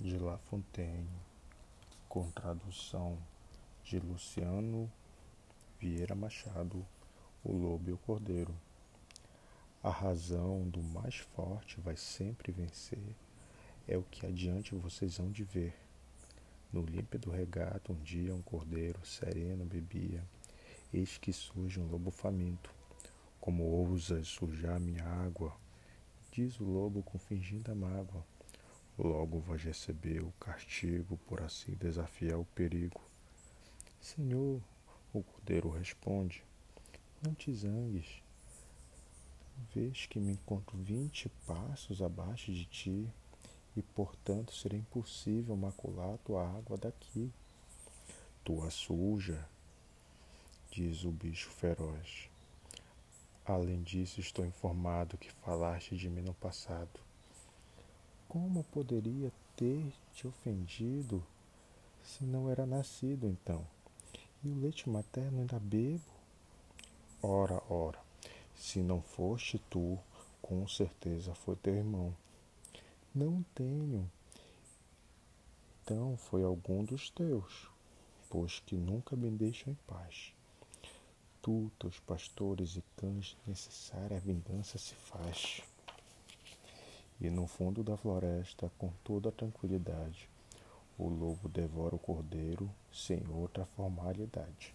de La Fontaine, com tradução de Luciano Vieira Machado, O Lobo e o Cordeiro. A razão do mais forte vai sempre vencer, é o que adiante vocês hão de ver. No límpido regato, um dia um cordeiro sereno bebia, eis que surge um lobo faminto. Como ousas sujar minha água? Diz o lobo com fingida mágoa. Logo vais receber o castigo por assim desafiar o perigo. Senhor, o cordeiro responde, não te zangues. Vês que me encontro vinte passos abaixo de ti e, portanto, seria impossível macular tua água daqui. Tua suja, diz o bicho feroz. Além disso, estou informado que falaste de mim no passado. Como poderia ter te ofendido se não era nascido então? E o leite materno ainda bebo? Ora, ora, se não foste tu, com certeza foi teu irmão. Não tenho. Então foi algum dos teus, pois que nunca me deixam em paz. Tu, teus pastores e cães, necessária vingança se faz. E no fundo da floresta, com toda tranquilidade, o lobo devora o cordeiro sem outra formalidade.